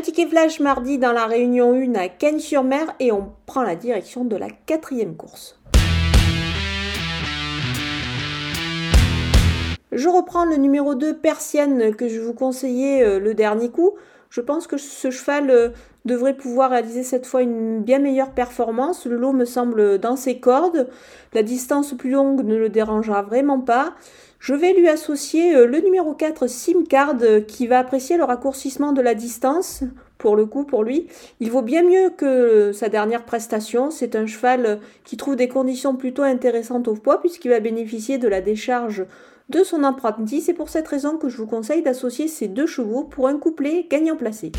Ticket flash mardi dans la réunion 1 à Cannes-sur-Mer et on prend la direction de la quatrième course. Je reprends le numéro 2 Persienne que je vous conseillais euh, le dernier coup. Je pense que ce cheval euh, devrait pouvoir réaliser cette fois une bien meilleure performance. Le lot me semble dans ses cordes. La distance plus longue ne le dérangera vraiment pas. Je vais lui associer euh, le numéro 4 Simcard qui va apprécier le raccourcissement de la distance. Pour le coup, pour lui, il vaut bien mieux que sa dernière prestation. C'est un cheval qui trouve des conditions plutôt intéressantes au poids puisqu'il va bénéficier de la décharge de son apprenti. C'est pour cette raison que je vous conseille d'associer ces deux chevaux pour un couplet gagnant placé.